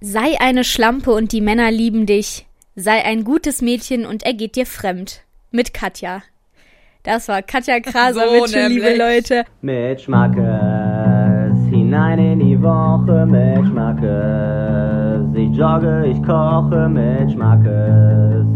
Sei eine Schlampe und die Männer lieben dich. Sei ein gutes Mädchen und er geht dir fremd. Mit Katja. Das war Katja Krasavitsch, So liebe. Leute. Mit Schmackes, hinein in die Woche mit Schmackes. Ich jogge, ich koche mit Schmackes.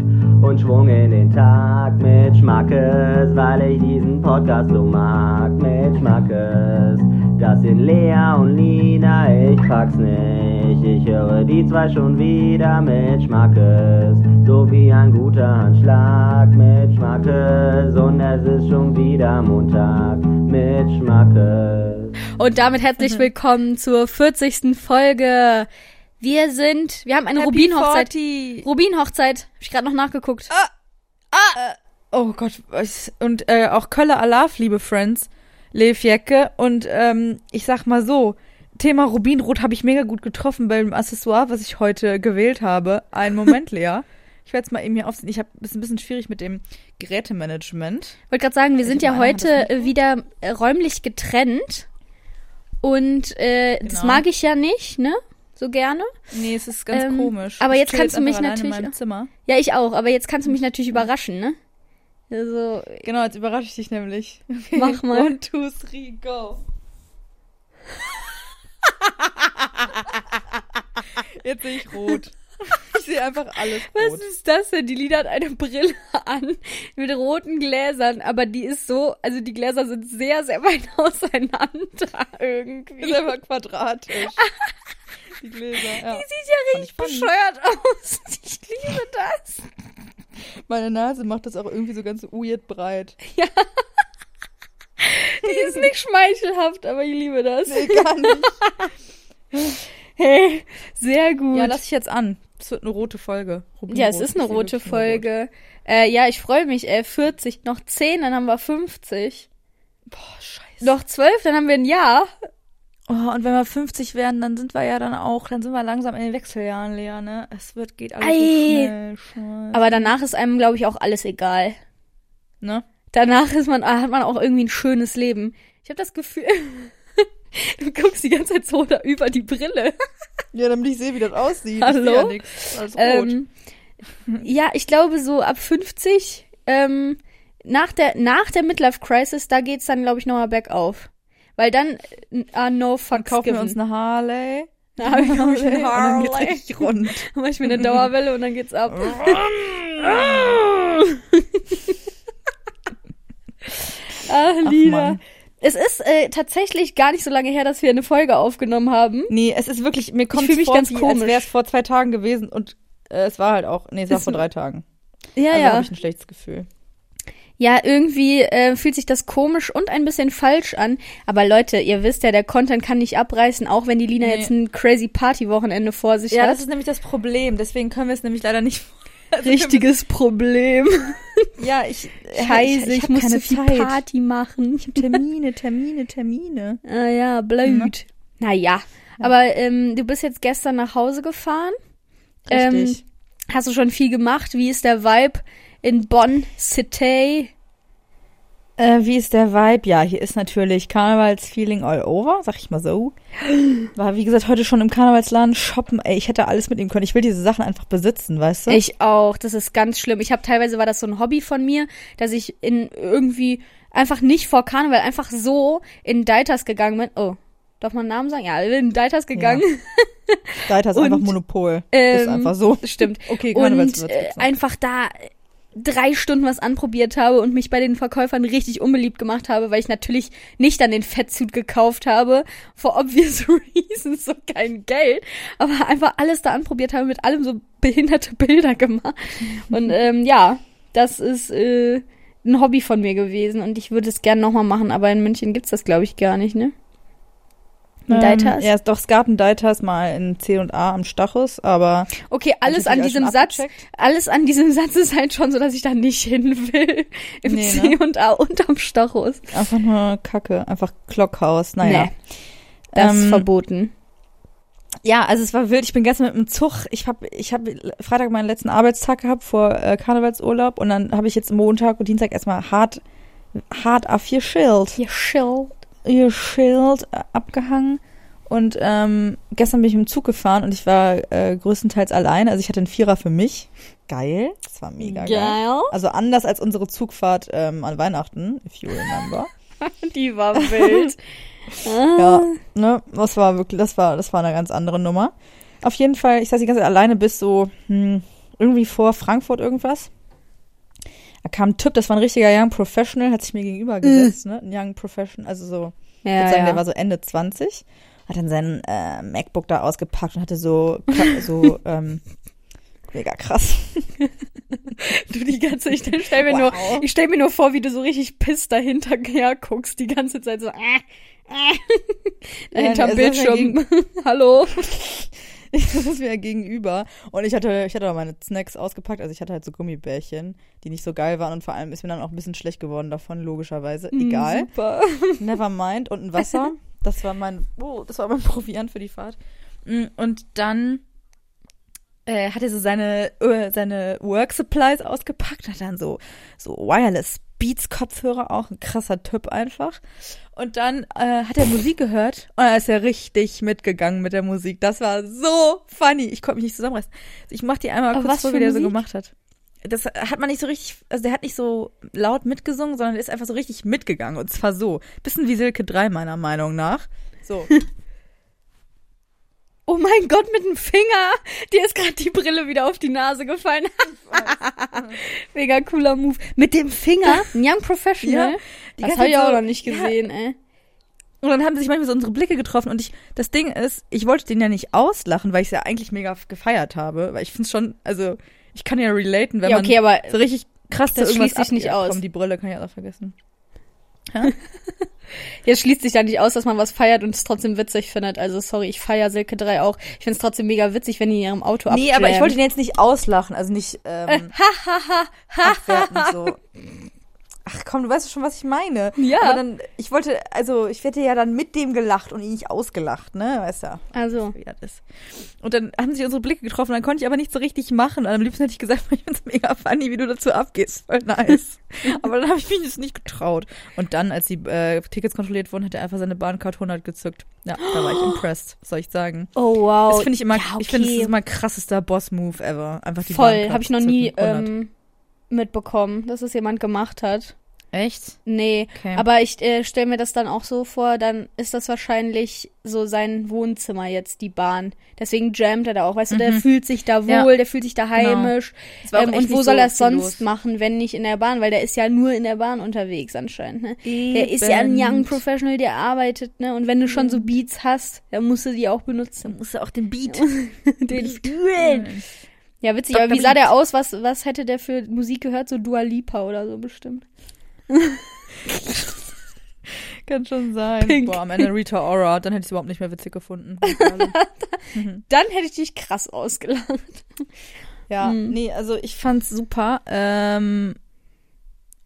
Und Schwung in den Tag mit Schmackes, weil ich diesen Podcast so mag mit Schmackes. Das sind Lea und Lina, ich pack's nicht. Ich höre die zwei schon wieder mit Schmackes. So wie ein guter Handschlag mit Schmackes. Und es ist schon wieder Montag mit Schmackes. Und damit Mhm. herzlich willkommen zur 40. Folge. Wir sind, wir haben eine Rubinhochzeit. 40. Rubinhochzeit. Hab ich gerade noch nachgeguckt. Oh Gott, was- und äh, auch Kölle Alaf, liebe Friends, Lev Jecke. Und ähm, ich sag mal so, Thema Rubinrot habe ich mega gut getroffen beim Accessoire, was ich heute gewählt habe. Einen Moment, Lea. Ich werde es mal eben hier aufsehen. Ich habe es ein bisschen schwierig mit dem Gerätemanagement. wollte gerade sagen, wir sind hab ja heute das äh, wieder äh, räumlich getrennt. Und äh, das Genau. mag ich ja nicht, ne? So gerne. Nee, es ist ganz Ähm, komisch. aber Ich jetzt kannst du mich natürlich-. Ja, ich auch. Aber jetzt kannst du mich natürlich überraschen, ne? Also, Genau, jetzt überrasche ich dich nämlich. Okay. Mach mal. One, two, three, go. Jetzt sehe ich rot. Ich sehe einfach alles was rot. ist das denn? Die Lina hat eine Brille an mit roten Gläsern, aber die ist so, also die Gläser sind sehr, sehr weit auseinander irgendwie. Ist einfach quadratisch. Die Gläser, ja. Die sieht ja richtig bescheuert aus. Ich liebe das. Meine Nase macht das auch irgendwie so ganz weird breit. Die ist nicht schmeichelhaft, aber ich liebe das. Nee, gar nicht. Hey, sehr gut. Ja, lass ich jetzt an. Es wird eine rote Folge. Rubinrot. Ja, es ist eine rote rot. Folge. Äh, ja, ich freue mich. Äh, 40, noch 10, dann haben wir 50. Boah, scheiße. Noch 12, dann haben wir ein Jahr. Oh, und wenn wir 50 werden, dann sind wir ja dann auch, dann sind wir langsam in den Wechseljahren, Lea, ne? Es wird, geht alles so schnell. Scheiße. Aber danach ist einem, glaube ich, auch alles egal. ne? Danach ist man, hat man auch irgendwie ein schönes Leben. Ich habe das Gefühl, du guckst die ganze Zeit so da über die Brille. Ja, damit ich sehe, wie das aussieht. Hallo? Ja nix. Alles rot. Ähm, ja, ich glaube so ab 50, ähm, nach der, nach der Midlife Crisis, da geht's dann, glaube ich, nochmal bergauf. Weil dann, äh, ah, no fucks kaufen wir given. uns eine Harley. Da hab ich noch Und eine dann geht's Harley. richtig rund. Dann mach ich mir eine Dauerwelle und dann geht's ab. ah. Mann. Es ist äh, tatsächlich gar nicht so lange her, dass wir eine Folge aufgenommen haben. Nee, es ist wirklich, mir kommt mich vor, ganz wie, komisch. als wäre es vor zwei Tagen gewesen und äh, es war halt auch, nee, es war Ist- vor drei Tagen. Ja, also ja. habe ich ein schlechtes Gefühl. Ja, irgendwie äh, fühlt sich das komisch und ein bisschen falsch an. Aber Leute, ihr wisst ja, der Content kann nicht abreißen, auch wenn die Lina Nee. jetzt ein crazy Party-Wochenende vor sich Ja, hat. das ist nämlich das Problem. Deswegen können wir es nämlich leider nicht. Also richtiges Problem. Ja, ich. Scheiße, ich, hab muss keine so viel Zeit. Party machen. Termine, Termine, Termine. Ah ja, blöd. Naja, aber ähm, du bist jetzt gestern nach Hause gefahren. Richtig. Ähm, hast du schon viel gemacht? Wie ist der Vibe in Bonn City? Äh, wie ist der Vibe? Ja, hier ist natürlich Karnevalsfeeling all over, sag ich mal so. War, wie gesagt, heute schon im Karnevalsladen shoppen. Ey, ich hätte alles mitnehmen können. Ich will diese Sachen einfach besitzen, weißt du? Ich auch. Das ist ganz schlimm. Ich habe teilweise war das so ein Hobby von mir, dass ich in irgendwie einfach nicht vor Karneval einfach so in Deitas gegangen bin. Oh, darf man Namen sagen? Ja, in Deitas gegangen. Deiter ist Und, einfach Monopol. ist ähm, einfach so. Stimmt. Okay, und Karnevalswirt äh, gibt's noch. einfach da drei Stunden was anprobiert habe und mich bei den Verkäufern richtig unbeliebt gemacht habe, weil ich natürlich nicht dann den Fettsuit gekauft habe, for obvious reasons, so kein Geld, aber einfach alles da anprobiert habe, mit allem so behinderte Bilder gemacht. Und ähm, ja, das ist äh, ein Hobby von mir gewesen und ich würde es gern nochmal machen, aber in München gibt's das, glaube ich, gar nicht, ne? In Deitas? Ähm, ja, doch, es gab ein Deitas mal in C und A am Stachus, aber Okay, alles an diesem Satz, alles an diesem Satz ist halt schon so, dass ich da nicht hin will. Im Nee, C ne? und A unterm Stachus. einfach nur Kacke. Einfach Klockhaus. Naja. Nee, das ist Ähm, verboten. Ja, also es war wild. Ich bin gestern mit dem Zug. Ich habe ich hab Freitag meinen letzten Arbeitstag gehabt vor äh, Karnevalsurlaub und dann habe ich jetzt Montag und Dienstag erstmal hart, hart auf ihr Schild, Hier Schild. Ihr Schild äh, abgehangen Und ähm, gestern bin ich im Zug gefahren und ich war äh, größtenteils allein. Also ich hatte einen Vierer für mich. Geil. Das war mega geil. Geil. Also anders als unsere Zugfahrt ähm, an Weihnachten, if you remember. Die war wild. Ja, ne, das war wirklich, das war, das war eine ganz andere Nummer. Auf jeden Fall, ich saß die ganze Zeit alleine bis so hm, irgendwie vor Frankfurt irgendwas. Da kam ein Typ, das war ein richtiger Young Professional, hat sich mir gegenüber gesetzt, ne? Ein Young Professional, also so, ich Ja, würde sagen, ja. der war so Ende 20, hat dann sein äh, MacBook da ausgepackt und hatte so, so, ähm, mega krass. Du die ganze, ich stell mir nur, Wow. ich stell mir nur vor, wie du so richtig piss dahinter guckst, die ganze Zeit so, äh, äh, das war Bildschirm. Hallo. Ich saß mir gegenüber und ich hatte, ich hatte auch meine Snacks ausgepackt, also ich hatte halt so Gummibärchen, die nicht so geil waren und vor allem ist mir dann auch ein bisschen schlecht geworden davon, logischerweise. Egal. Hm, Super. Never mind. Und ein Wasser. Das war mein, oh, das war mein Proviant für die Fahrt. Mm, Und dann äh, hat er so seine, äh, seine Work Supplies ausgepackt, hat dann so, so Wireless Beats Kopfhörer, auch ein krasser Typ einfach. Und dann äh, hat er Musik gehört und er ist ja richtig mitgegangen mit der Musik. Das war so funny. Ich konnte mich nicht zusammenreißen. Ich mach dir einmal Aber kurz vor, wie der so gemacht hat. Das hat man nicht so richtig, also der hat nicht so laut mitgesungen, sondern der ist einfach so richtig mitgegangen. Und zwar so. Bisschen wie Silke 3, meiner Meinung nach. So. Oh mein Gott, mit dem Finger. Dir ist gerade die Brille wieder auf die Nase gefallen. Mega cooler Move. Mit dem Finger? Ein Young Professional? Ja, das habe ich auch so- noch nicht Ja. gesehen, ey. Und dann haben sich manchmal so unsere Blicke getroffen und ich, das Ding ist, ich wollte den ja nicht auslachen, weil ich es ja eigentlich mega gefeiert habe, weil ich finde es schon, also, ich kann ja relaten, wenn Ja, okay, man aber so richtig krass das irgendwas schließt sich nicht abgeht. aus. Komm, die Brille kann ich auch vergessen. jetzt schließt sich ja nicht aus, dass man was feiert und es trotzdem witzig findet. Also sorry, ich feier Silke 3 auch. Ich finde es trotzdem mega witzig, wenn die in ihrem Auto Nee, aber ich wollte ihn jetzt nicht auslachen, also nicht ähm, abwertend so. Ach komm, du weißt schon, was ich meine. Ja. Aber dann, ich wollte, also ich hätte ja dann mit dem gelacht und ihn nicht ausgelacht, ne? Weißt ja. Also, wie das ist. Und dann haben sich unsere Blicke getroffen, dann konnte ich aber nicht so richtig machen. Und am liebsten hätte ich gesagt, ich find's mega funny, wie du dazu abgehst. Voll nice. aber dann habe ich mich das nicht getraut. Und dann, als die äh, Tickets kontrolliert wurden, hat er einfach seine Bahncard 100 gezückt. Ja, da war ich impressed, soll ich sagen. oh wow. Das finde ich immer, Ja, ich finde, das okay. ist immer krassester Boss-Move ever. Einfach die Voll, habe ich noch nie 100. ähm, mitbekommen, dass es jemand gemacht hat. Echt? Nee, Okay. aber ich äh, stelle mir das dann auch so vor, dann ist das wahrscheinlich so sein Wohnzimmer jetzt, die Bahn. Deswegen jammt er da auch, weißt du, der Mhm. fühlt sich da wohl, Ja. der fühlt sich da heimisch. Auch Ähm, und wo soll so er es sonst machen, wenn nicht in der Bahn? Weil der ist ja nur in der Bahn unterwegs anscheinend, ne? Der ist ja ein Eben. Young Professional, der arbeitet, ne? Und wenn du schon so Beats hast, dann musst du die auch benutzen. Musst du auch den Beat. Den fühlen. Ja, witzig, Dr. aber wie sah der aus? Was, was hätte der für Musik gehört? So Dua Lipa oder so bestimmt. Kann schon sein. Pink. Boah, am Ende Rita Ora, dann hätte ich es überhaupt nicht mehr witzig gefunden. Dann hätte ich dich krass ausgelacht. Ja, Mhm. nee, also ich fand's super. Ähm,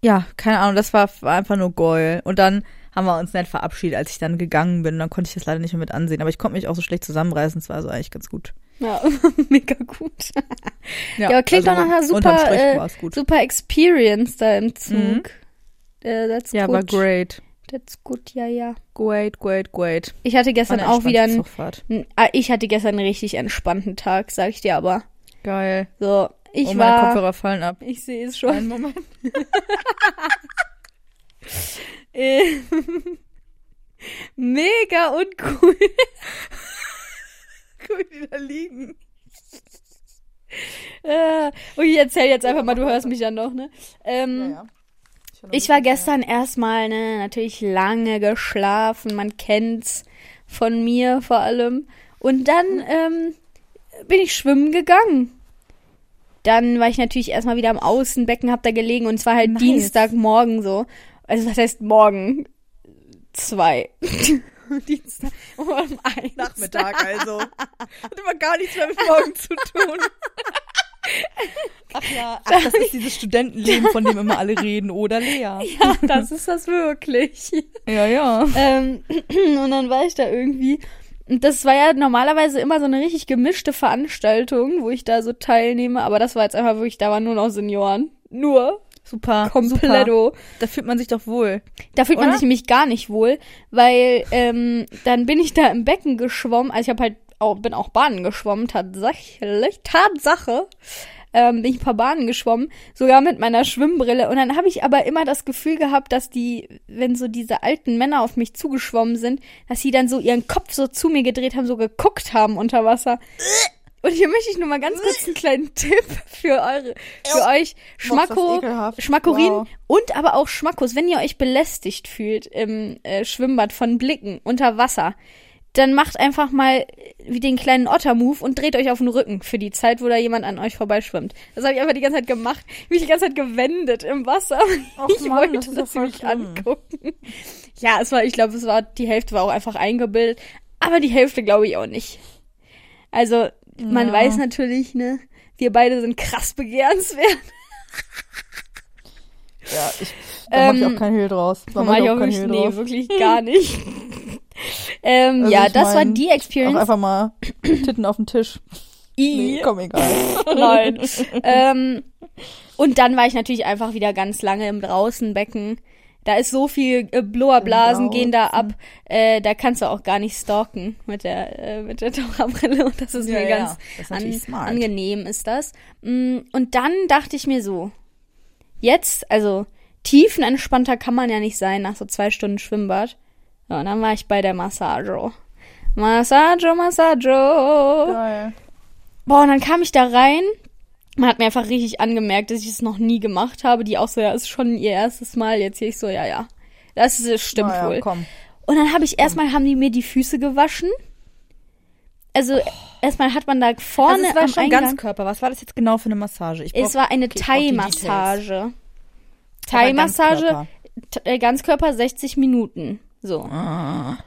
ja, keine Ahnung, das war, war einfach nur geil. Und dann haben wir uns nett verabschiedet, als ich dann gegangen bin. Dann konnte ich das leider nicht mehr mit ansehen. Aber ich konnte mich auch so schlecht zusammenreißen. Es war so eigentlich ganz gut. Ja, mega gut. Ja, aber klingt doch nach einer super, äh. Super Experience da im Zug. Mhm. Äh, that's Ja, good. war great. That's good, ja, ja. Great, great, great. Ich hatte gestern auch wieder einen, Zugfahrt. n- ah, ich hatte gestern einen richtig entspannten Tag, sag ich dir aber. Geil. So, ich oh, meine war, Kopfhörer fallen ab. ich sehe es schon. Einen Moment. Äh, Mega uncool. Guck, die da liegen. Äh, und ich erzähl jetzt einfach mal, du hörst mich ja noch, ne? Ähm, Ja, ja. Ich war gestern erstmal, ne, natürlich lange geschlafen, man kennt's von mir vor allem. Und dann ähm, bin ich schwimmen gegangen. Dann war ich natürlich erstmal wieder am Außenbecken, hab da gelegen und es war halt Nice. Dienstagmorgen so. Also was heißt morgen? Zwei. Dienstag um eins. Nachmittag also. Hat immer gar nichts mehr mit morgen zu tun. Ach ja, ach, das ist dieses Studentenleben, von dem immer alle reden, oder Lea? Ja, das ist das wirklich. Ja, ja. Ähm, und dann war ich da irgendwie. Und das war ja normalerweise immer so eine richtig gemischte Veranstaltung, wo ich da so teilnehme. Aber das war jetzt einfach wirklich, da waren nur noch Senioren. Nur. Super. Super. Kompletto. Da fühlt man sich doch wohl. Da fühlt man Oder? sich nämlich gar nicht wohl, weil ähm, dann bin ich da im Becken geschwommen. Also ich habe halt auch, bin auch Bahnen geschwommen, tatsächlich, Tatsache. Ähm, bin ich ein paar Bahnen geschwommen, sogar mit meiner Schwimmbrille. Und dann habe ich aber immer das Gefühl gehabt, dass die, wenn so diese alten Männer auf mich zugeschwommen sind, dass sie dann so ihren Kopf so zu mir gedreht haben, so geguckt haben unter Wasser. Und hier möchte ich nur mal ganz kurz einen kleinen Tipp für eure, für euch. Schmacko, ekelhaft. Schmackorin Wow. und aber auch Schmackos. Wenn ihr euch belästigt fühlt im äh, Schwimmbad von Blicken unter Wasser, dann macht einfach mal wie den kleinen Otter-Move und dreht euch auf den Rücken für die Zeit, wo da jemand an euch vorbeischwimmt. Das habe ich einfach die ganze Zeit gemacht. Mich die ganze Zeit gewendet im Wasser. Och ich Mann, wollte, das mich schlimm. angucken. Ja, es war, ich glaube, es war, die Hälfte war auch einfach eingebildet. Aber die Hälfte glaube ich auch nicht. Also, man Ja. weiß natürlich, ne, wir beide sind krass begehrenswert. Ja, ich, da mach ich Ähm, auch kein Hehl draus. Da Mach ich auch kein Hehl nee, draus. wirklich gar nicht. ähm, Also ja, das war mein, die Auch Experience. einfach mal Titten auf den Tisch. Nee, I. komm, egal. Nein. ähm, und dann war ich natürlich einfach wieder ganz lange im Draußenbecken. Da ist so viel äh, Blowerblasen gehen da ab. Äh, da kannst du auch gar nicht stalken mit der äh, mit der Taucherbrille und das ist Ja, mir ja, ganz ist an, smart. angenehm ist das. Mm, Und dann dachte ich mir so, jetzt also tiefenentspannter kann man ja nicht sein nach so zwei Stunden Schwimmbad. Ja, und dann war ich bei der Massage. Massage, Massage. Geil. Boah, und dann kam ich da rein. Man hat mir einfach richtig angemerkt, dass ich es noch nie gemacht habe. Die auch so, ja, ist schon ihr erstes Mal. Jetzt hier ich so, ja, ja. Das ist, stimmt Naja, wohl. komm. Und dann habe ich erstmal, haben die mir die Füße gewaschen. Also, erstmal hat man da vorne Also es war am schon Eingang, Ganzkörper. Was war das jetzt genau für eine Massage? Ich es brauch- war eine okay. Thai-Massage. Thai-Massage, Ganzkörper. Äh, Ganzkörper 60 Minuten. So. Ah.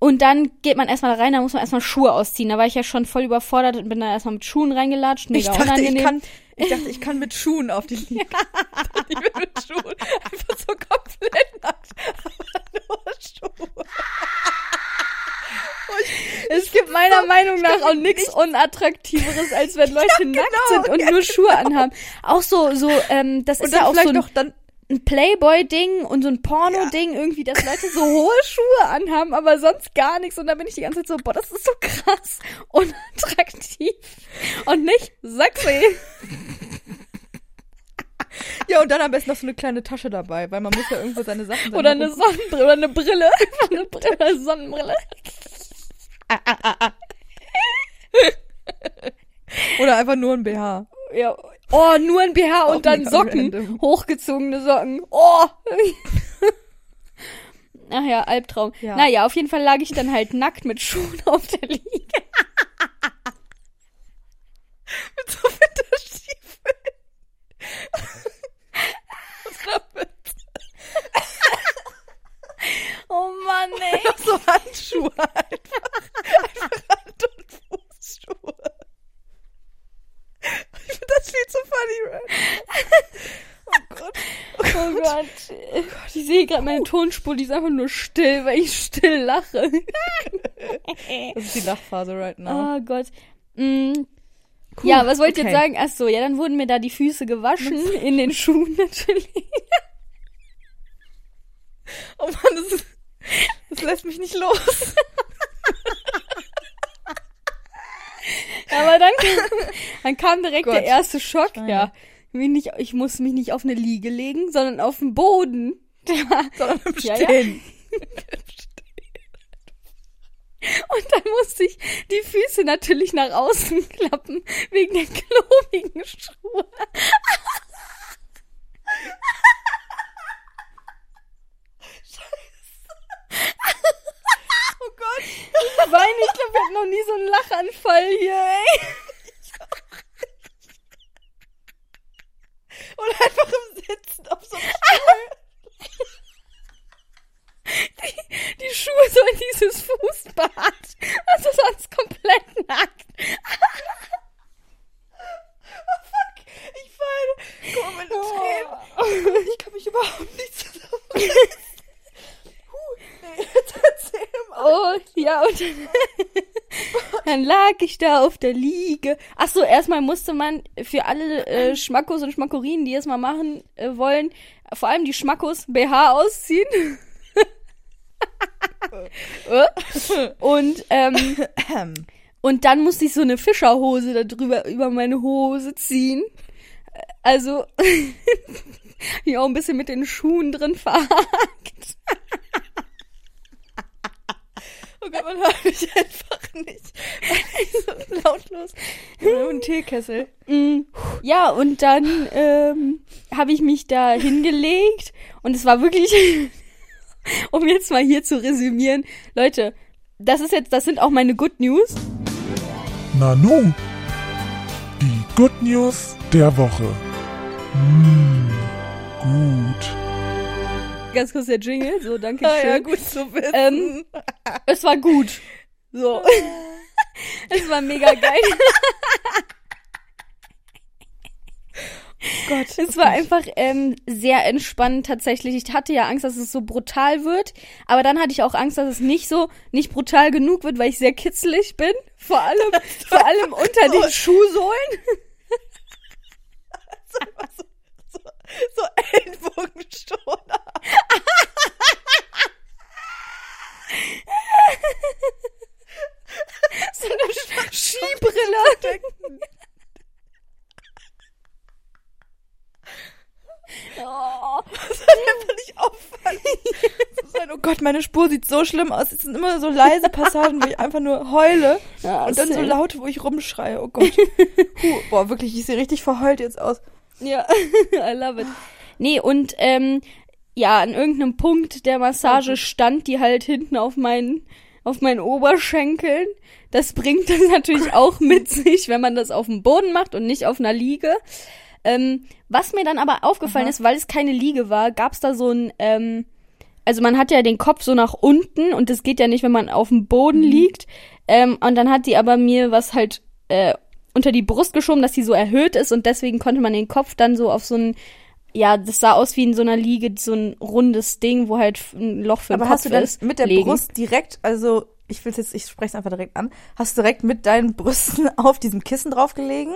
Und dann geht man erstmal da rein, da muss man erstmal Schuhe ausziehen. Da war ich ja schon voll überfordert und bin da erstmal mit Schuhen reingelatscht. Ich Mega dachte, ich kann, ich dachte, ich kann mit Schuhen auf die Liege. ich bin mit Schuhen. Einfach so komplett nackt. Aber nur Schuhe. Es gibt meiner Meinung nach auch nichts Unattraktiveres, als wenn Leute nackt genau, sind und ja, nur Schuhe anhaben. Auch so, so, ähm, das Und ist ja auch so vielleicht ein, noch dann, ein Playboy-Ding und so ein Porno-Ding irgendwie, dass Leute so hohe Schuhe anhaben, aber sonst gar nichts. Und da bin ich die ganze Zeit so, boah, das ist so krass unattraktiv und nicht sexy. ja, und dann am besten noch so eine kleine Tasche dabei, weil man muss ja irgendwo seine Sachen Oder eine Sonnenbrille, oder eine Brille. Eine Brille, eine Sonnenbrille. Oder einfach nur ein BH. Ja. Oh, nur ein BH und dann Socken. random. Hochgezogene Socken. Oh. Ach ja, Albtraum. Ja. Naja, auf jeden Fall lag ich dann halt nackt mit Schuhen auf der Liege. Mit so Winterstiefeln. Was? Oh Mann, ey. Noch so Handschuhe einfach. Einfach Hand- und Fußschuhe. Das viel zu funny, Red. Oh Gott. Oh Gott. Ich sehe gerade meine Tonspur, die ist einfach nur still, weil ich still lache. Das ist die Lachphase right now. Oh Gott. Mm. ja, was wollt ihr okay. jetzt sagen? Ach so, ja, dann wurden mir da die Füße gewaschen, in den Schuhen natürlich. Oh Mann, das, ist, das lässt mich nicht los. Aber dann kam, dann kam direkt Gott. der erste Schock, Ah, ja. ja. Nicht, ich muss mich nicht auf eine Liege legen, sondern auf den Boden. Ja. Sondern im Ja, ja. Stehen. Und dann musste ich die Füße natürlich nach außen klappen, wegen der klobigen Schuhe. Oh Gott. Ich weine, ich glaube, wir hatten noch nie so einen Lachanfall hier, ey. Und einfach im Sitzen auf so einem Stuhl. Die, die Schuhe so in dieses Fußbad. Also sonst komplett nackt. Oh fuck. Ich weine. Guck mal, meine Tränen. Ich kann mich überhaupt nicht zusammenreißen. Huh. Nee, jetzt erzähl mal. Oh, ja, und dann, dann lag ich da auf der Liege. Ach so, erstmal musste man für alle äh, Schmackos und Schmackorinen, die es mal machen äh, wollen, vor allem die Schmackos BH ausziehen. und ähm, und dann musste ich so eine Fischerhose da drüber über meine Hose ziehen. Also ich auch ein bisschen mit den Schuhen drin verhakt. Oh Gott, man hört mich einfach nicht. so lautlos. Ein Teekessel. Mm, Ja, und dann ähm, habe ich mich da hingelegt und es war wirklich, um jetzt mal hier zu resümieren, Leute, das ist jetzt, das sind auch meine Good News. Nanu, die Good News der Woche. Mmh, gut. Ganz kurz der Jingle, so danke Ah, schön. ja, gut zu wissen. Ähm, es war gut. So. es war mega geil. Gott. Es war einfach ähm, sehr entspannt tatsächlich. Ich hatte ja Angst, dass es so brutal wird, aber dann hatte ich auch Angst, dass es nicht so nicht brutal genug wird, weil ich sehr kitzelig bin. Vor allem, vor allem unter den Schuhsohlen. so Ellenbogenstoner. So eine Skibrille. Oh. Das hat einfach nicht auffallen. So sein, oh Gott, meine Spur sieht so schlimm aus. Es sind immer so leise Passagen, wo ich einfach nur heule. Ja, und dann so laut, wo ich rumschreie. Oh Gott. Puh, boah, wirklich, ich sehe richtig verheult jetzt aus. Ja, I love it. Nee, und ähm, ja, an irgendeinem Punkt der Massage stand die halt hinten auf meinen auf meinen Oberschenkeln. Das bringt das natürlich auch mit sich, wenn man das auf dem Boden macht und nicht auf einer Liege. Ähm, was mir dann aber aufgefallen ist, weil es keine Liege war, gab es da so ein, ähm, also man hat ja den Kopf so nach unten und das geht ja nicht, wenn man auf dem Boden liegt. Ähm, und dann hat die aber mir was halt äh, unter die Brust geschoben, dass die so erhöht ist und deswegen konnte man den Kopf dann so auf so ein, ja, das sah aus wie in so einer Liege, so ein rundes Ding, wo halt ein Loch für den Aber Kopf hast du dann ist. mit der legen. Brust direkt, also ich will jetzt, ich spreche es einfach direkt an, hast du direkt mit deinen Brüsten auf diesem Kissen draufgelegen?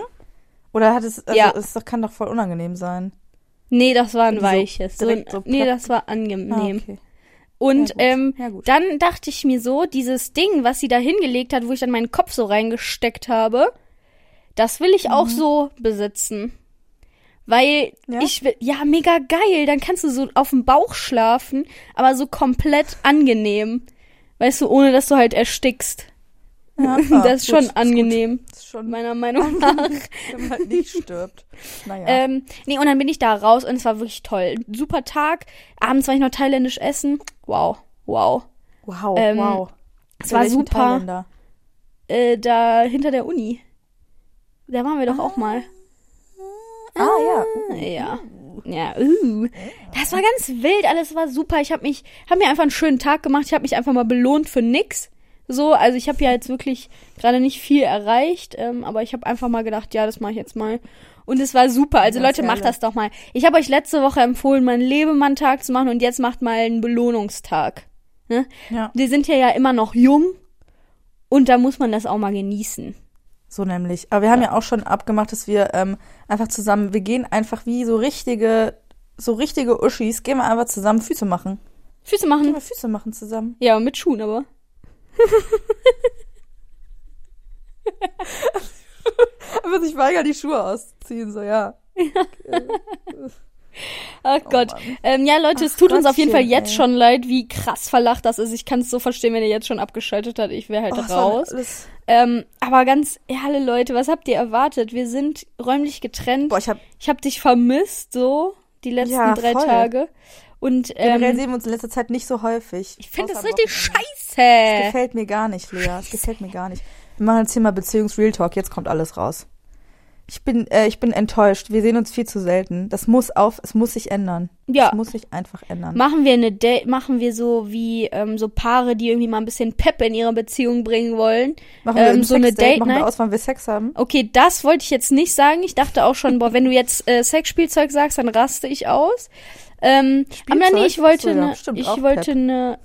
Oder hat es, also Ja. es doch, kann doch voll unangenehm sein. Nee, das war ein So weiches. So, so nee, das war angenehm. Ah, okay. Und Ja, ähm, Ja, gut. dann dachte ich mir so, dieses Ding, was sie da hingelegt hat, wo ich dann meinen Kopf so reingesteckt habe, das will ich auch so besitzen. Weil Mhm. Ja? ich will, ja, mega geil. Dann kannst du so auf dem Bauch schlafen, aber so komplett angenehm. Weißt du, ohne dass du halt erstickst. Ja, das ist gut, schon angenehm. Das ist schon, meiner Meinung nach. wenn man halt nicht stirbt. Naja. Ähm, nee, und dann bin ich da raus und es war wirklich toll. Super Tag. Abends war ich noch thailändisch essen. Wow, wow. wow, ähm, wow. Es war super. Äh, da hinter der Uni. Da waren wir doch auch mal. Ah, ja. Ja. Ja, uh. Das war ganz wild, alles war super. Ich habe mich, habe mir einfach einen schönen Tag gemacht. Ich habe mich einfach mal belohnt für nix. So, also ich habe ja jetzt wirklich gerade nicht viel erreicht, ähm, aber ich habe einfach mal gedacht, ja, das mache ich jetzt mal. Und es war super. Also Ja, Leute, macht das doch mal. Ich habe euch letzte Woche empfohlen, mal einen Lebemann-Tag zu machen und jetzt macht mal einen Belohnungstag. Ne? Ja. Wir sind ja ja immer noch jung und da muss man das auch mal genießen. So nämlich. Aber wir haben ja, auch schon abgemacht, dass wir ähm, einfach zusammen, wir gehen einfach wie so richtige, so richtige Uschis, gehen wir einfach zusammen Füße machen. Füße Gehen machen. wir Füße machen zusammen. Ja, mit Schuhen aber. Aber sich weigern, die Schuhe auszuziehen, so ja. Ach Gott. Mann. ähm, ja, Leute, es Ach tut uns auf jeden Fall Gottchen, jetzt ey. schon leid, wie krass verlacht das ist. Ich kann es so verstehen, wenn ihr jetzt schon abgeschaltet habt. Ich wäre halt Oh, es raus. Ähm, aber ganz ehrlich, Leute, was habt ihr erwartet? Wir sind räumlich getrennt. Boah, ich hab, ich habe dich vermisst, so, die letzten Ja, drei voll. Tage. Und generell ähm, sehen wir uns in letzter Zeit nicht so häufig. ich finde das richtig Wochenende. Das scheiße. gefällt mir gar nicht, Lea. Das gefällt mir gar nicht. Wir machen jetzt hier mal Beziehungs-Real Talk. Jetzt kommt alles raus. Ich bin, äh, ich bin enttäuscht. Wir sehen uns viel zu selten. Das muss auf, es muss sich ändern. Ja. Es muss sich einfach ändern. Machen wir eine Date, machen wir so wie ähm, so Paare, die irgendwie mal ein bisschen Pep in ihre Beziehung bringen wollen. Machen wir ähm, ein so eine Date machen wir aus, wann wir Sex haben. Okay, das wollte ich jetzt nicht sagen. Ich dachte auch schon, boah, wenn du jetzt äh, Sexspielzeug sagst, dann raste ich aus. Ähm, aber nee, ich wollte so, ja, ne, ich wollte Pep. eine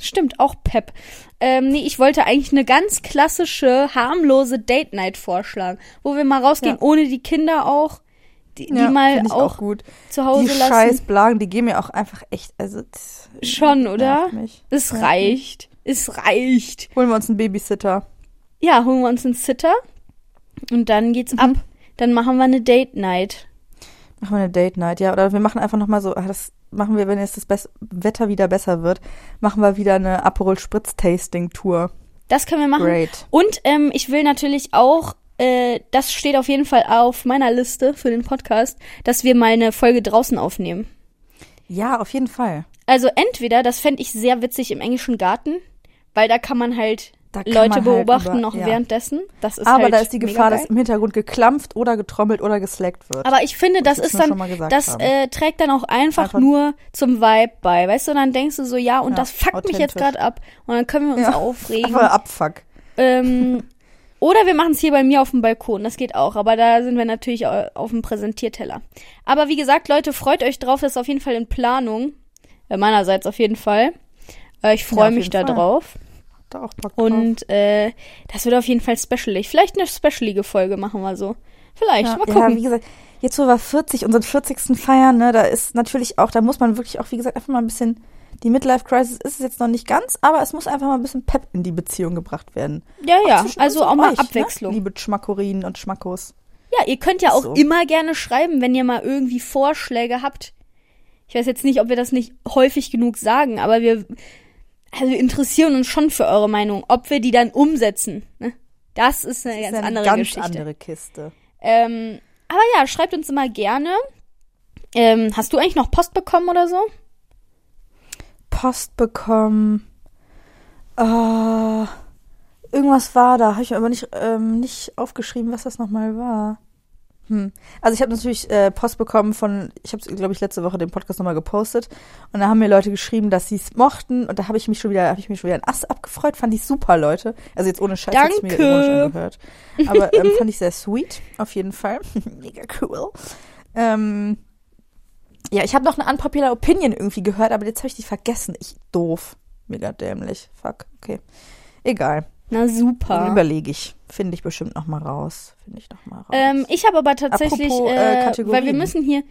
Stimmt, auch Pep. Ähm, nee, ich wollte eigentlich eine ganz klassische, harmlose Date Night vorschlagen, wo wir mal rausgehen, Ja. ohne die Kinder auch, die, die Ja, mal find ich auch, gut. zu Hause die lassen. scheiß Blagen, die gehen mir auch einfach echt, also Schon, oder? Es reicht. Es reicht. Holen wir uns einen Babysitter. Ja, holen wir uns einen Sitter und dann geht's Mhm. ab. Dann machen wir eine Date Night. Machen wir eine Date Night, ja. Oder wir machen einfach nochmal so, ah, das machen wir, wenn jetzt das Bess Wetter wieder besser wird, machen wir wieder eine Aperol Spritz Tasting Tour. Das können wir machen. Great. Und ähm, ich will natürlich auch, äh, das steht auf jeden Fall auf meiner Liste für den Podcast, dass wir mal eine Folge draußen aufnehmen. Ja, auf jeden Fall. Also entweder, das fände ich sehr witzig im englischen Garten, weil da kann man halt Leute halt beobachten über- noch ja. währenddessen. Das ist Aber halt da ist die Gefahr, dass im Hintergrund geklampft oder getrommelt oder geslackt wird. Aber ich finde, das Das ist dann, das äh, trägt dann auch einfach, Einfach- nur zum Vibe bei, weißt du? Und dann denkst du so, ja, und Ja, das fuckt mich jetzt gerade ab. Und dann können wir uns Ja. aufregen. Einfach Abfuck. Ähm, oder wir machen es hier bei mir auf dem Balkon, das geht auch. Aber da sind wir natürlich au- auf dem Präsentierteller. Aber wie gesagt, Leute, freut euch drauf, das ist auf jeden Fall in Planung. Äh, meinerseits auf jeden Fall. Äh, ich Ja, freue auf mich da Fall. drauf. Da auch Bock drauf. Und äh, das wird auf jeden Fall specialig. Vielleicht eine specialige Folge machen wir so. Vielleicht, ja, mal ja, gucken. wie gesagt, jetzt wo wir 40, unseren 40. feiern, ne, da ist natürlich auch, da muss man wirklich auch, wie gesagt, einfach mal ein bisschen, die Midlife-Crisis ist es jetzt noch nicht ganz, aber es muss einfach mal ein bisschen Pep in die Beziehung gebracht werden. ja, ja, Zwischen also auch mal euch, Abwechslung. Ne? Liebe Schmackorinen und Schmackos. Ja, ihr könnt ja auch So. immer gerne schreiben, wenn ihr mal irgendwie Vorschläge habt. Ich weiß jetzt nicht, ob wir das nicht häufig genug sagen, aber wir, also wir interessieren uns schon für eure Meinung, ob wir die dann umsetzen. Ne? Das ist eine Das ganz ist eine andere ganz Geschichte. andere Kiste. Ähm, aber ja, schreibt uns immer gerne. Ähm, hast du eigentlich noch Post bekommen oder so? Post bekommen. Äh, irgendwas war da, habe ich mir aber nicht, ähm, nicht aufgeschrieben, was das nochmal war. Hm. Also ich habe natürlich äh, Post bekommen von, ich habe glaube ich letzte Woche den Podcast nochmal gepostet und da haben mir Leute geschrieben, dass sie es mochten und da habe ich mich schon wieder, habe ich mich schon wieder ein Ast abgefreut, fand ich super, Leute. Also jetzt ohne Scheiß, Danke. mega ironisch angehört. Aber ähm, fand ich sehr sweet, auf jeden Fall. mega cool. Ähm, ja, ich habe noch eine unpopular Opinion irgendwie gehört, aber jetzt habe ich die vergessen. Ich doof. Mega dämlich. Fuck. Okay. Egal. Na super. Überlege ich. Finde ich bestimmt noch mal raus. Finde ich noch mal raus. Ähm, ich habe aber tatsächlich, Apropos, äh, äh, weil wir müssen hier,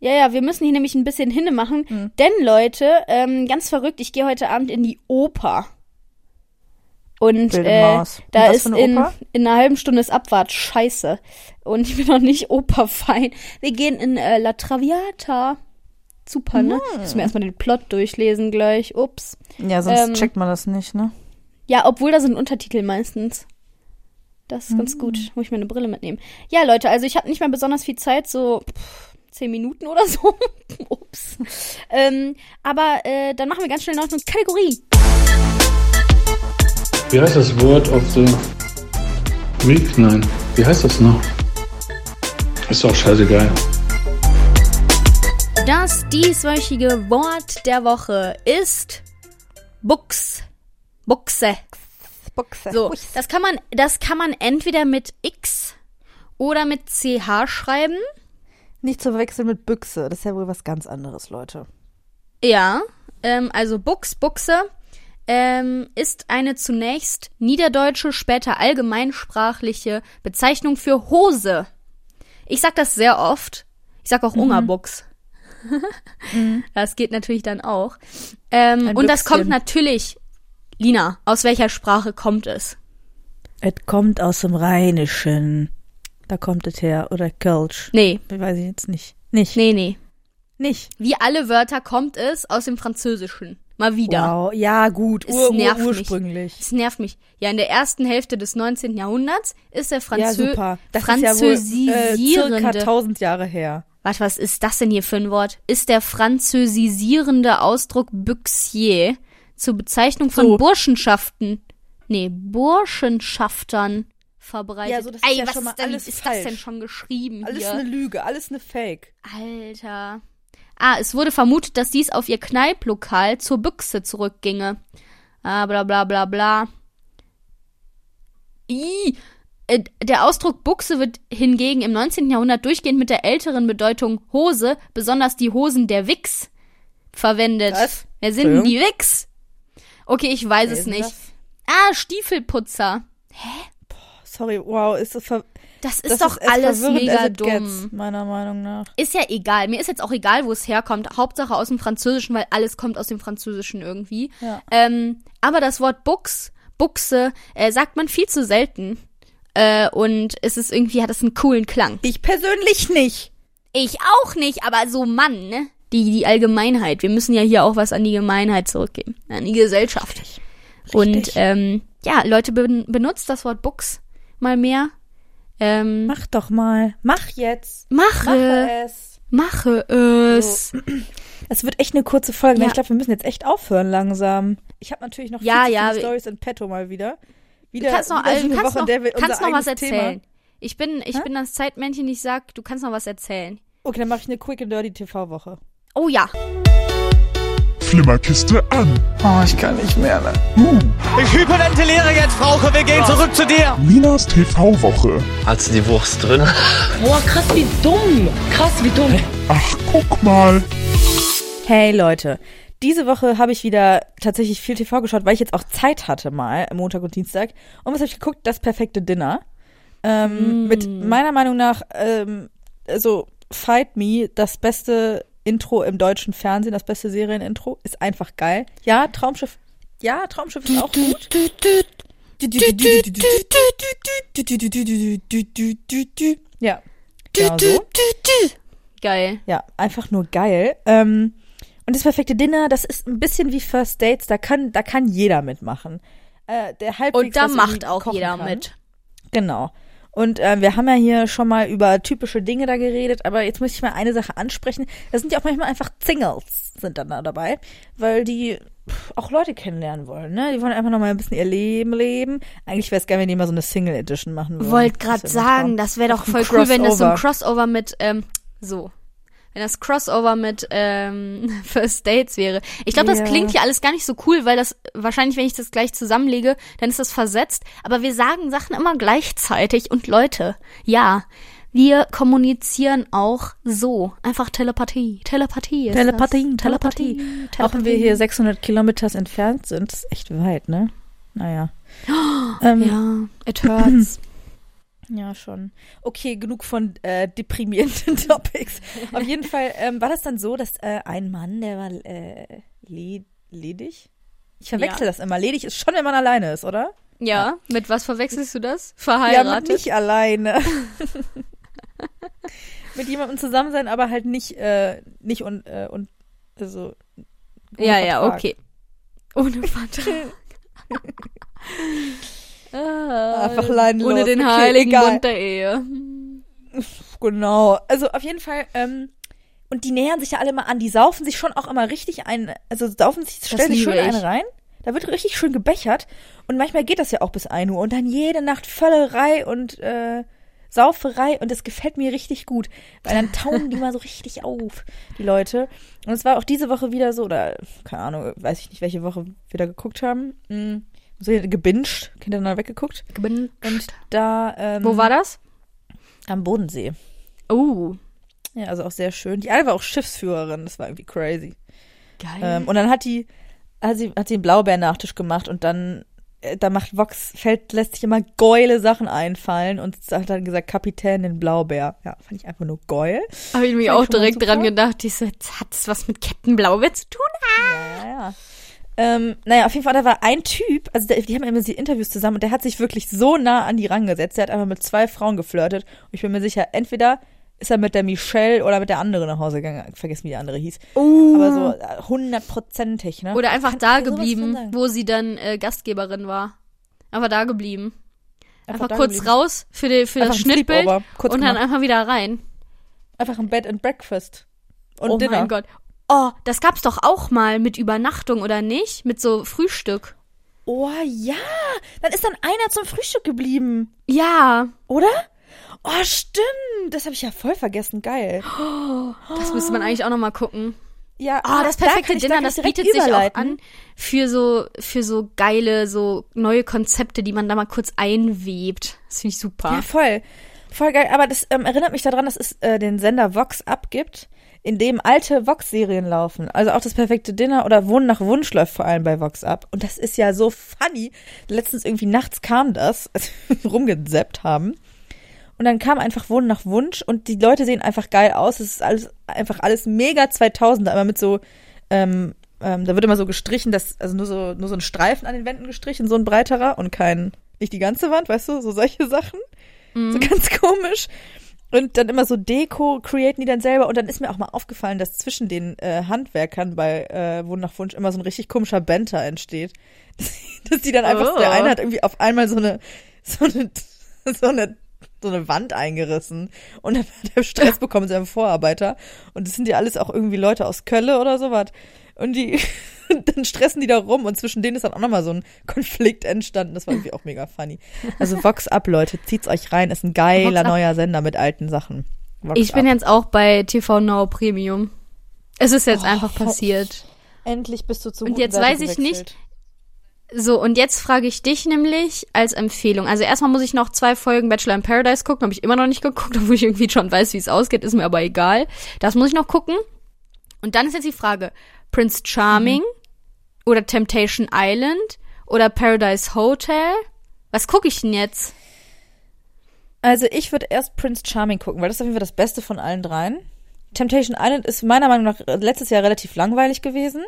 ja, ja, wir müssen hier nämlich ein bisschen hinne machen, Hm. denn Leute, ähm, ganz verrückt, ich gehe heute Abend in die Oper. Und äh, da ist in, in einer halben Stunde ist Abfahrt. Scheiße. Und ich bin noch nicht Operfein. Wir gehen in äh, La Traviata. Super, ne? Hm. Müssen wir erstmal den Plot durchlesen gleich. Ups. ja, sonst ähm, checkt man das nicht, ne? Ja, obwohl da sind Untertitel meistens. Das ist ganz gut. Muss ich mir eine Brille mitnehmen. Ja, Leute, also ich habe nicht mehr besonders viel Zeit, so pff, zehn Minuten oder so. Ups. Ähm, aber äh, dann machen wir ganz schnell noch eine Kategorie. Wie heißt das Wort of the Week? Nein. Wie heißt das noch? Ist doch scheißegal. Das dieswöchige Wort der Woche ist Buchs. Buchse. Boxe. So, das kann man, das kann man entweder mit X oder mit CH schreiben. Nicht zu verwechseln mit Büchse. Das ist ja wohl was ganz anderes, Leute. Ja, ähm, also Buchs, Buchse ähm, ist eine zunächst niederdeutsche, später allgemeinsprachliche Bezeichnung für Hose. Ich sag das sehr oft. Ich sag Mhm. auch Ungerbuchs. Das geht natürlich dann auch. Ähm, und das kommt natürlich, Lina, aus welcher Sprache kommt es? Es kommt aus dem Rheinischen. Da kommt es her. Oder Kölsch. Nee, Weiß ich jetzt nicht. Nicht. nee, nee. Nicht. Wie alle Wörter kommt es aus dem Französischen. Mal wieder. Wow. Ja, gut. Es Ur, ur, nervt mich. ursprünglich. Das nervt mich. Ja, in der ersten Hälfte des 19. Jahrhunderts ist der Ja, Franzö super. Das ist ja wohl äh, circa französisierende. 1000 Jahre her. Warte, was ist das denn hier für ein Wort? Ist der französisierende Ausdruck Buxier zur Bezeichnung von So. Burschenschaften, nee, Burschenschaftern verbreitet. Ja, so, das ist Ey, ja was schon mal ist, denn, alles ist das denn schon geschrieben Alles hier? eine Lüge, alles eine Fake. Alter. Ah, es wurde vermutet, dass dies auf ihr Kneiplokal zur Büchse zurückginge. Ah, bla bla bla bla. Ih, äh, der Ausdruck Buchse wird hingegen im 19. Jahrhundert durchgehend mit der älteren Bedeutung Hose, besonders die Hosen der Wichs, verwendet. Was? Wer sind denn die Wix? Okay, ich weiß Wer es ist nicht. das? Ah, Stiefelputzer. Sorry, wow, ist das ver Das ist das doch as alles mega dumm. gets, meiner Meinung nach. Ist ja egal. Mir ist jetzt auch egal, wo es herkommt. Hauptsache aus dem Französischen, weil alles kommt aus dem Französischen irgendwie. Ja. Ähm, aber das Wort Buchs, Buchse, äh, sagt man viel zu selten. Äh, und es ist irgendwie, hat es einen coolen Klang. Ich persönlich nicht. Ich auch nicht, aber so Mann, ne? Die, die Allgemeinheit. Wir müssen ja hier auch was an die Gemeinheit zurückgeben. An die Gesellschaft. Und Richtig. ähm, ja, Leute ben benutzt das Wort Buchs mal mehr. Ähm, Mach doch mal. Mach jetzt. mache, Mache es. mache es. Es wird echt eine kurze Folge. Ja. Ich glaube, wir müssen jetzt echt aufhören langsam. Ich habe natürlich noch Ja, ja, Stories in petto mal wieder. Du Wieder, kannst noch, so also, eine kannst Woche, noch, in der wir kannst noch was erzählen. Thema. Ich bin, ich Hä? bin das Zeitmännchen, ich sag, du kannst noch was erzählen. Okay, dann mache ich eine Quick and Dirty TV-Woche. Oh ja. Flimmerkiste an. Oh, ich kann nicht mehr, ne? Uh, Ich hyperventiliere jetzt, Frauke. Wir gehen zurück zu dir. Minas TV-Woche. Hast du die Wurst drin? Boah, krass, wie dumm. Krass, wie dumm. Ach, guck mal. Hey Leute, diese Woche habe ich wieder tatsächlich viel TV geschaut, weil ich jetzt auch Zeit hatte mal, Montag und Dienstag. Und was habe ich geguckt? Das perfekte Dinner. Ähm, Mit meiner Meinung nach, ähm, also Fight Me, das beste Intro im deutschen Fernsehen, das beste Serienintro, ist einfach geil. Ja, Traumschiff, ja, Traumschiff ist auch gut. Ja, genau so. Geil. Ja, einfach nur geil. Ähm, und das perfekte Dinner, das ist ein bisschen wie First Dates, da kann, da kann jeder mitmachen. Äh, der halbwegs Und da macht auch jeder kann. mit. Genau. Und äh, wir haben ja hier schon mal über typische Dinge da geredet, aber jetzt muss ich mal eine Sache ansprechen. Da sind ja auch manchmal einfach Singles sind dann da dabei, weil die pff, auch Leute kennenlernen wollen, ne? Die wollen einfach noch mal ein bisschen ihr Leben leben. Eigentlich wäre es geil, wenn die mal so eine Single Edition machen würden. Wollt Das gerade sagen, das wäre doch voll cool, wenn das so ein. Crossover mit, ähm, so. Wenn das Crossover mit ähm, First Dates wäre. Ich glaube, das Ja. klingt hier alles gar nicht so cool, weil das wahrscheinlich, wenn ich das gleich zusammenlege, dann ist das versetzt. Aber wir sagen Sachen immer gleichzeitig. Und Leute, ja, wir kommunizieren auch so. Einfach Telepathie. Telepathie ist Telepathie, das. Telepathie. Telepathie. Auch wenn wir hier 600 Kilometer entfernt sind, ist echt weit, ne? Naja. ähm, Ja, it hurts. Ja, schon. Okay, genug von äh, deprimierenden Topics. Auf jeden Fall ähm, war das dann so, dass äh, ein Mann, der war äh, le ledig. Ich verwechsel Ja. das immer. Ledig ist schon, wenn man alleine ist, oder? ja, mit was verwechselst du das? Ja, Verheiratet? mit nicht alleine. mit jemandem zusammen sein, aber halt nicht, äh, nicht und, äh, und also. ohne Ja, ja, Vertrag. okay. Ohne Vertrag. Ah, Einfach leidenlos. Ohne den Okay, heiligen egal. Bund der Ehe. Genau. Also auf jeden Fall, ähm, und die nähern sich ja alle mal an. Die saufen sich schon auch immer richtig ein, also saufen sich, stellen sich schön einen ich. rein. Da wird richtig schön gebechert. Und manchmal geht das ja auch bis 1 Uhr. Und dann jede Nacht Völlerei und äh, Sauferei. Und das gefällt mir richtig gut. Weil dann tauen die mal so richtig auf, die Leute. Und es war auch diese Woche wieder so, oder keine Ahnung, weiß ich nicht, welche Woche wir da geguckt haben. Mhm. So gebinged, hintereinander weggeguckt. Und da ähm, Wo war das? am Bodensee. Oh, Ja, also auch sehr schön. Die eine war auch Schiffsführerin, das war irgendwie crazy. geil. Ähm, und dann hat die, hat sie, hat sie einen Blaubeernachtisch gemacht und dann, äh, da macht Vox, fällt, lässt sich immer geile Sachen einfallen und hat dann gesagt, Kapitän den Blaubeer. Ja, fand ich einfach nur geil. Habe ich mir fand auch ich direkt dran gedacht. Ich so, jetzt hat es was mit Captain Blaubeer zu tun? Ja, ja. Ähm, naja, auf jeden Fall, da war ein Typ, also der, die haben immer die Interviews zusammen und der hat sich wirklich so nah an die rangesetzt. Der hat einfach mit zwei Frauen geflirtet. Und ich bin mir sicher, entweder ist er mit der Michelle oder mit der anderen nach Hause gegangen. Vergessen, wie die andere hieß. Aber so äh, hundertprozentig, ne? Oder einfach Kann da ich geblieben, wo sie dann äh, Gastgeberin war. Einfach da geblieben. Einfach, da kurz geblieben. raus für, die, für Einfach das Schnittbild und dann gemacht. einfach wieder rein. Einfach ein Bed and Breakfast. Und oh Dinner. mein Gott. Oh, das gab's doch auch mal mit Übernachtung, oder nicht? Mit so Frühstück. Oh ja, dann ist dann einer zum Frühstück geblieben, Ja, oder? Oh, stimmt. Das habe ich ja voll vergessen. Geil. das müsste man eigentlich auch noch mal gucken. Ja, Ah, das da perfekte ich Dinner, gleich das bietet sich auch an für so, für so geile, so neue Konzepte, die man da mal kurz einwebt. Das finde ich super. Ja, voll. Voll geil, aber das ähm, erinnert mich daran, dass es äh, den Sender Vox abgibt, in dem alte Vox-Serien laufen. Also auch das perfekte Dinner oder Wohnen nach Wunsch läuft vor allem bei Vox ab. Und das ist ja so funny. Letztens irgendwie nachts kam das, als wir rumgezappt haben. Und dann kam einfach Wohnen nach Wunsch und die Leute sehen einfach geil aus. Es ist alles, einfach alles mega 2000er, aber mit so, ähm, ähm, da wird immer so gestrichen, dass, also nur so, nur so ein Streifen an den Wänden gestrichen, so ein breiterer und kein, nicht die ganze Wand, weißt du, so solche Sachen. So ganz komisch. Und dann immer so Deko createn die dann selber. Und dann ist mir auch mal aufgefallen, dass zwischen den äh, Handwerkern bei äh, Wohnen nach Wunsch immer so ein richtig komischer Banter entsteht. Dass, dass die dann einfach, Oh. der eine hat irgendwie auf einmal so eine, so eine, so eine, so eine Wand eingerissen. Und dann hat er Stress bekommen, seinem Vorarbeiter. Und das sind ja alles auch irgendwie Leute aus Kölle oder sowas. Und die, dann stressen die da rum und zwischen denen ist dann auch nochmal so ein Konflikt entstanden. Das war irgendwie auch mega funny. Also Vox Up, Leute, zieht's euch rein. Ist ein geiler neuer Sender mit alten Sachen. Vox Ich bin Up. jetzt auch bei TV Now Premium. Es ist jetzt Oh, einfach passiert. Endlich bist du zu Und guten jetzt Seite weiß ich gewechselt. So, und jetzt frage ich dich nämlich als Empfehlung. Also erstmal muss ich noch zwei Folgen Bachelor in Paradise gucken. Habe ich immer noch nicht geguckt, obwohl ich irgendwie schon weiß, wie es ausgeht. Ist mir aber egal. Das muss ich noch gucken. Und dann ist jetzt die Frage, Prince Charming oder Temptation Island oder Paradise Hotel? Was gucke ich denn jetzt? Also ich würde erst Prince Charming gucken, weil das ist auf jeden Fall das Beste von allen dreien. Temptation Island ist meiner Meinung nach letztes Jahr relativ langweilig gewesen.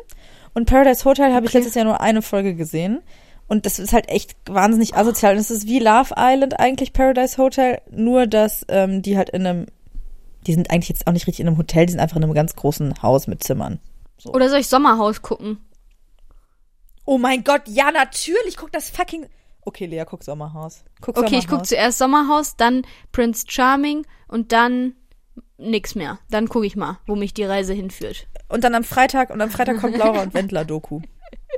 Und Paradise Hotel habe ich Okay. letztes Jahr nur eine Folge gesehen. Und das ist halt echt wahnsinnig asozial. Und es ist wie Love Island eigentlich Paradise Hotel, nur dass ähm, die halt in einem, die sind eigentlich jetzt auch nicht richtig in einem Hotel, die sind einfach in einem ganz großen Haus mit Zimmern. Oder soll ich Sommerhaus gucken? Oh mein Gott, ja natürlich, guck das fucking. Okay, Lea, guck Sommerhaus. Guck Okay, ich gucke Sommerhaus. zuerst Sommerhaus, dann Prince Charming und dann nix mehr. Dann gucke ich mal, wo mich die Reise hinführt. Und dann am Freitag, und am Freitag kommt Laura und Wendler Doku.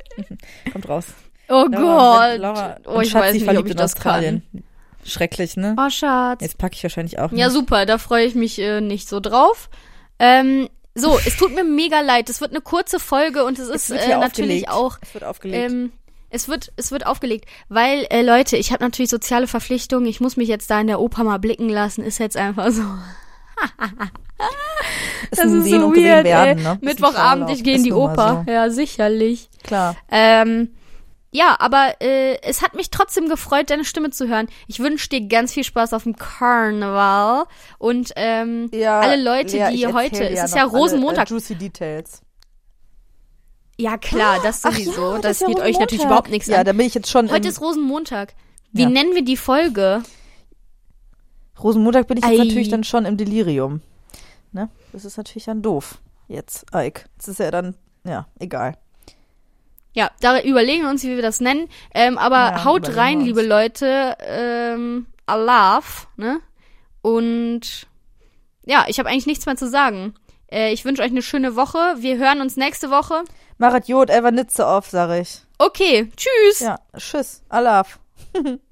kommt raus. Oh Laura, Gott. Laura oh, und ich Schatz, weiß nicht, verliebt ob ich in das Australien. kann. Schrecklich, ne? Oh, Schatz. Jetzt packe ich wahrscheinlich auch nicht. Ja, super, da freue ich mich äh, nicht so drauf. Ähm, so, es tut mir mega leid. Es wird eine kurze Folge und es ist wird äh, natürlich aufgelegt. auch. Es wird aufgelegt. Ähm, es wird, es wird aufgelegt, weil äh, Leute, ich habe natürlich soziale Verpflichtungen. Ich muss mich jetzt da in der Oper mal blicken lassen. Ist jetzt einfach so. ist ein Sehen und gesehen werden, ne? Mittwochabend, ich gehe in die Oper. so. Ja, sicherlich. Klar. Ähm, ja, aber äh, es hat mich trotzdem gefreut, deine Stimme zu hören. Ich wünsche dir ganz viel Spaß auf dem Karneval und ähm, Ja, alle Leute, Lea, die heute, es ist ja alle, Rosenmontag. Äh, juicy Details. ja klar, das Ach sowieso. ja, das ja geht euch natürlich überhaupt nichts Ja, an. da bin ich jetzt schon Heute ist Rosenmontag. Wie Ja. nennen wir die Folge? Rosenmontag bin ich jetzt Ei. natürlich dann schon im Delirium. Ne? Das ist natürlich dann doof. Jetzt, Ike. Das ist ja dann, ja, egal. Ja, da überlegen wir uns, wie wir das nennen. Ähm, aber Ja, haut rein, liebe. Leute. Ähm, Allah, ne? Und ja, ich habe eigentlich nichts mehr zu sagen. Äh, ich wünsche euch eine schöne Woche. Wir hören uns nächste Woche. Marat Jod, Ever Nitze auf, sag ich. Okay, tschüss. Ja, tschüss. Alaf.